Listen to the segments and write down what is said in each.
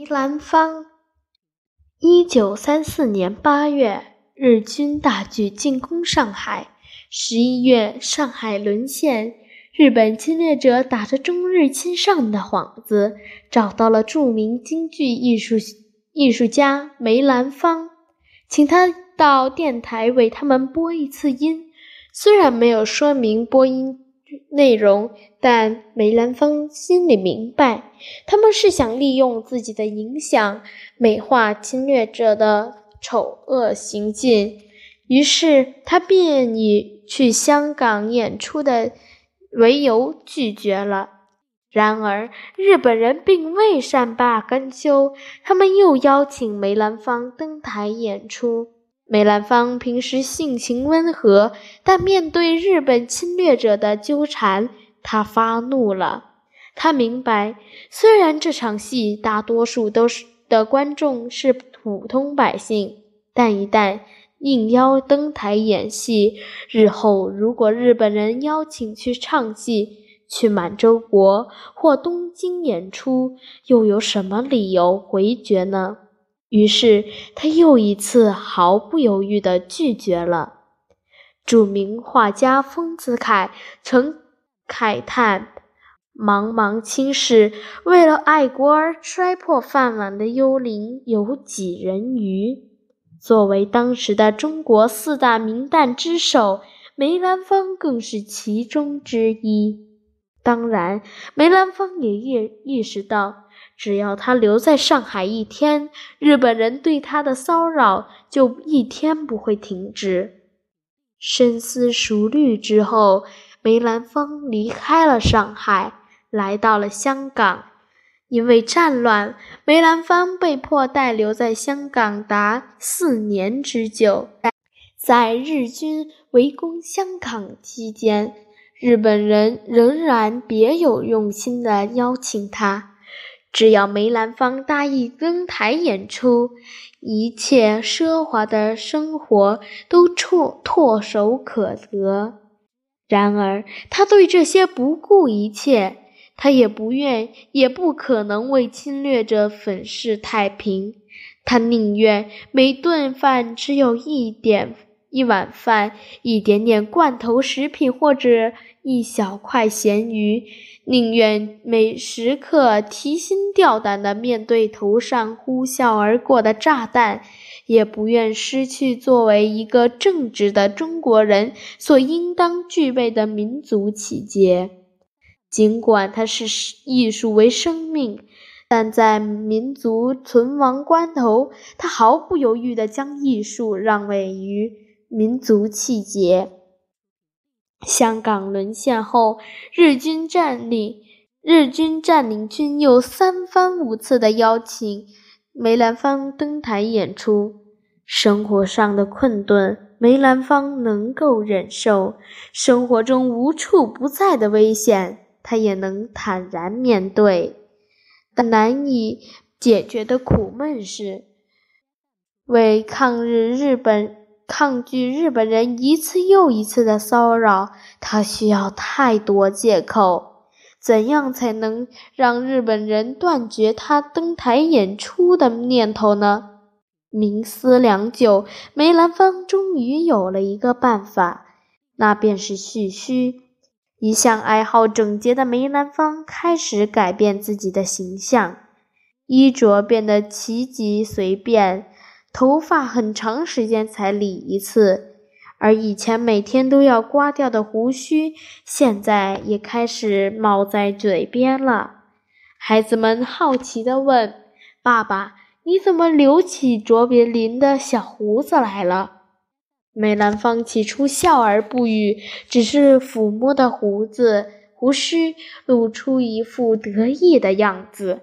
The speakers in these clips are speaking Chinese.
梅兰芳。一九三四年八月，日军大举进攻上海。十一月，上海沦陷。日本侵略者打着中日亲善的幌子，找到了著名京剧艺术艺术家梅兰芳，请他到电台为他们播一次音。虽然没有说明播音。内容，但梅兰芳心里明白，他们是想利用自己的影响美化侵略者的丑恶行径，于是他便以去香港演出的为由拒绝了。然而，日本人并未善罢甘休，他们又邀请梅兰芳登台演出。梅兰芳平时性情温和，但面对日本侵略者的纠缠，他发怒了。他明白，虽然这场戏大多数都是的观众是普通百姓，但一旦应邀登台演戏，日后如果日本人邀请去唱戏、去满洲国或东京演出，又有什么理由回绝呢？于是，他又一次毫不犹豫地拒绝了。著名画家丰子恺曾慨叹：“茫茫青史，为了爱国而摔破饭碗的幽灵有几人余？”作为当时的中国四大名旦之首，梅兰芳更是其中之一。当然，梅兰芳也意意识到。只要他留在上海一天，日本人对他的骚扰就一天不会停止。深思熟虑之后，梅兰芳离开了上海，来到了香港。因为战乱，梅兰芳被迫待留在香港达四年之久。在日军围攻香港期间，日本人仍然别有用心地邀请他。只要梅兰芳答应登台演出，一切奢华的生活都唾唾手可得。然而，他对这些不顾一切，他也不愿，也不可能为侵略者粉饰太平。他宁愿每顿饭只有一点。一碗饭，一点点罐头食品，或者一小块咸鱼，宁愿每时刻提心吊胆地面对头上呼啸而过的炸弹，也不愿失去作为一个正直的中国人所应当具备的民族气节。尽管他是艺术为生命，但在民族存亡关头，他毫不犹豫地将艺术让位于。民族气节。香港沦陷后，日军占领日军占领军又三番五次的邀请梅兰芳登台演出。生活上的困顿，梅兰芳能够忍受；生活中无处不在的危险，他也能坦然面对。但难以解决的苦闷是，为抗日日本。抗拒日本人一次又一次的骚扰，他需要太多借口。怎样才能让日本人断绝他登台演出的念头呢？冥思良久，梅兰芳终于有了一个办法，那便是蓄须。一向爱好整洁的梅兰芳开始改变自己的形象，衣着变得奇极随便。头发很长时间才理一次，而以前每天都要刮掉的胡须，现在也开始冒在嘴边了。孩子们好奇地问：“爸爸，你怎么留起卓别林的小胡子来了？”梅兰芳起初笑而不语，只是抚摸的胡子胡须，露出一副得意的样子。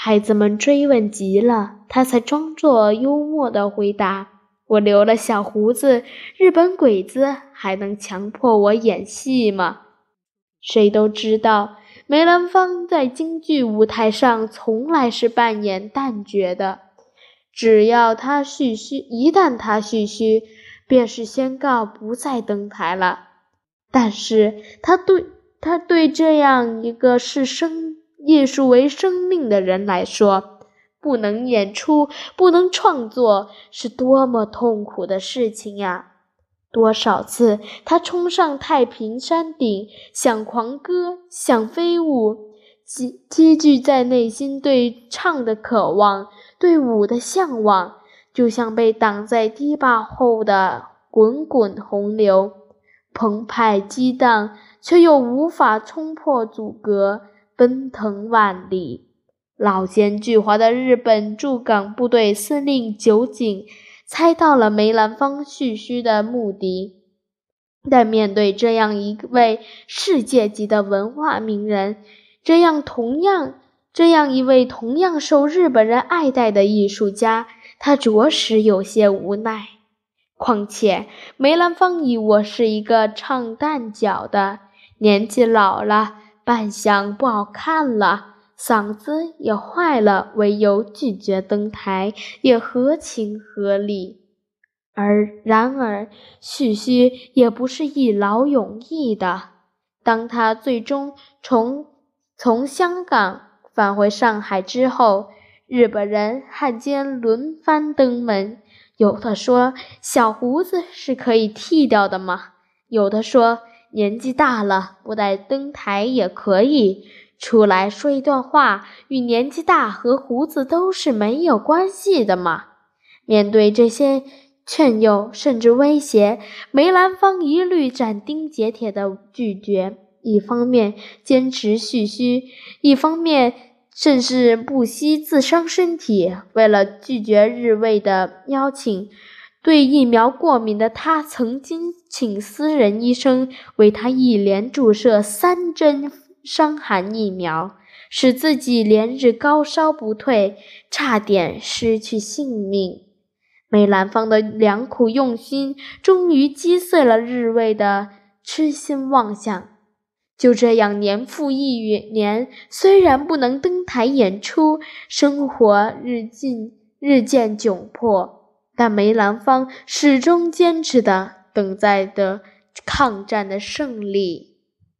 孩子们追问极了，他才装作幽默地回答：“我留了小胡子，日本鬼子还能强迫我演戏吗？”谁都知道，梅兰芳在京剧舞台上从来是扮演旦角的。只要他蓄须，一旦他蓄须，便是宣告不再登台了。但是他对他对这样一个是生。艺术为生命的人来说，不能演出，不能创作，是多么痛苦的事情呀！多少次，他冲上太平山顶，想狂歌，想飞舞，积积聚在内心对唱的渴望，对舞的向往，就像被挡在堤坝后的滚滚洪流，澎湃激荡，却又无法冲破阻隔，奔腾万里。老奸巨猾的日本驻港部队司令酒井猜到了梅兰芳蓄须的目的，但面对这样一位世界级的文化名人，这样同样这样一位同样受日本人爱戴的艺术家，他着实有些无奈。况且梅兰芳以我是一个唱旦角的，年纪老了，扮相不好看了。嗓子也坏了，为由拒绝登台，也合情合理。而然而，旭旭也不是一劳永逸的。当他最终从从香港返回上海之后，日本人汉奸轮番登门，有的说小胡子是可以剃掉的吗？有的说年纪大了，不带登台也可以。出来说一段话，与年纪大和胡子都是没有关系的嘛。面对这些劝诱甚至威胁，梅兰芳一律斩钉截铁的拒绝。一方面坚持蓄须，一方面甚至不惜自伤身体。为了拒绝日卫的邀请，对疫苗过敏的他，曾经请私人医生为他一连注射三针。伤寒疫苗使自己连日高烧不退，差点失去性命。梅兰芳的良苦用心，终于击碎了日卫的痴心妄想。就这样，年复一年，虽然不能登台演出，生活日进日渐窘迫，但梅兰芳始终坚持的等待的抗战的胜利。